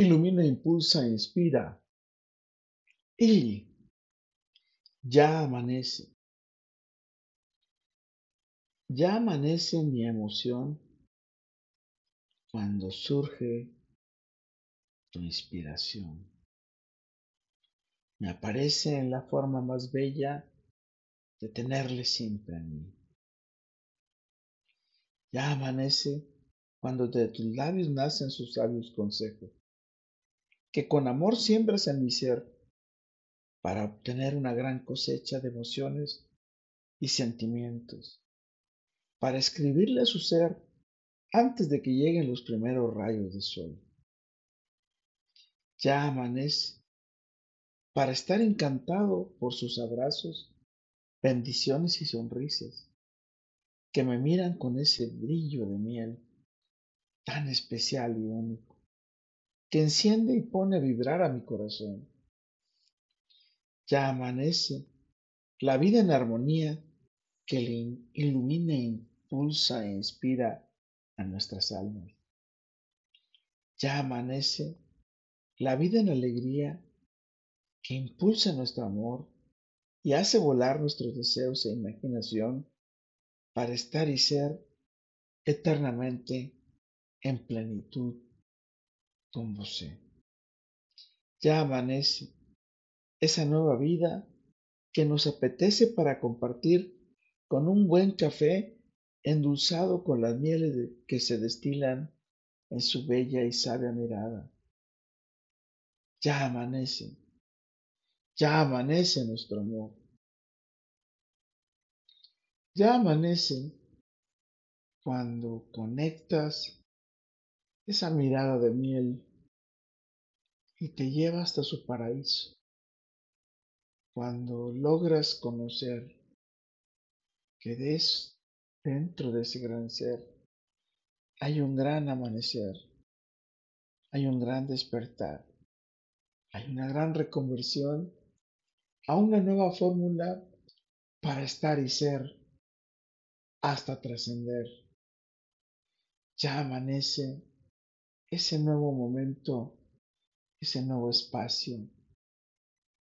ilumina, impulsa, inspira. Y ya amanece. Ya amanece mi emoción cuando surge tu inspiración. Me aparece en la forma más bella de tenerle siempre a mí. Ya amanece cuando de tus labios nacen sus sabios consejos, que con amor siembras en mi ser para obtener una gran cosecha de emociones y sentimientos, para escribirle a su ser antes de que lleguen los primeros rayos de sol. Ya amanece para estar encantado por sus abrazos, bendiciones y sonrisas, que me miran con ese brillo de miel tan especial y único, que enciende y pone a vibrar a mi corazón. Ya amanece la vida en armonía que le ilumina, impulsa e inspira a nuestras almas. Ya amanece la vida en alegría que impulsa nuestro amor y hace volar nuestros deseos e imaginación para estar y ser eternamente en plenitud vos. Ya amanece esa nueva vida que nos apetece para compartir con un buen café endulzado con las mieles que se destilan en su bella y sabia mirada. Ya amanece, ya amanece nuestro amor. Ya amanece cuando conectas esa mirada de miel y te lleva hasta su paraíso. Cuando logras conocer que des Dentro de ese gran ser hay un gran amanecer, hay un gran despertar, hay una gran reconversión a una nueva fórmula para estar y ser hasta trascender. Ya amanece ese nuevo momento, ese nuevo espacio,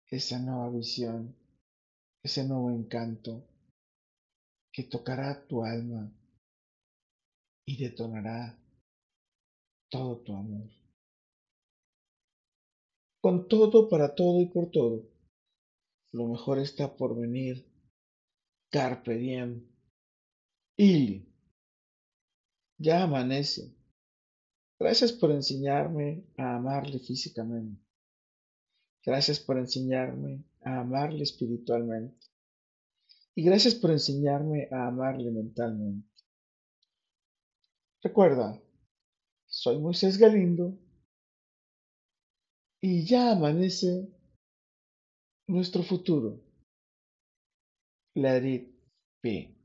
esa nueva visión, ese nuevo encanto que tocará tu alma y detonará todo tu amor. Con todo, para todo y por todo, lo mejor está por venir. Carpe diem. Ili. Ya amanece. Gracias por enseñarme a amarle físicamente. Gracias por enseñarme a amarle espiritualmente. Y gracias por enseñarme a amarle mentalmente. Recuerda, soy Moisés Galindo y ya amanece nuestro futuro. Let it be.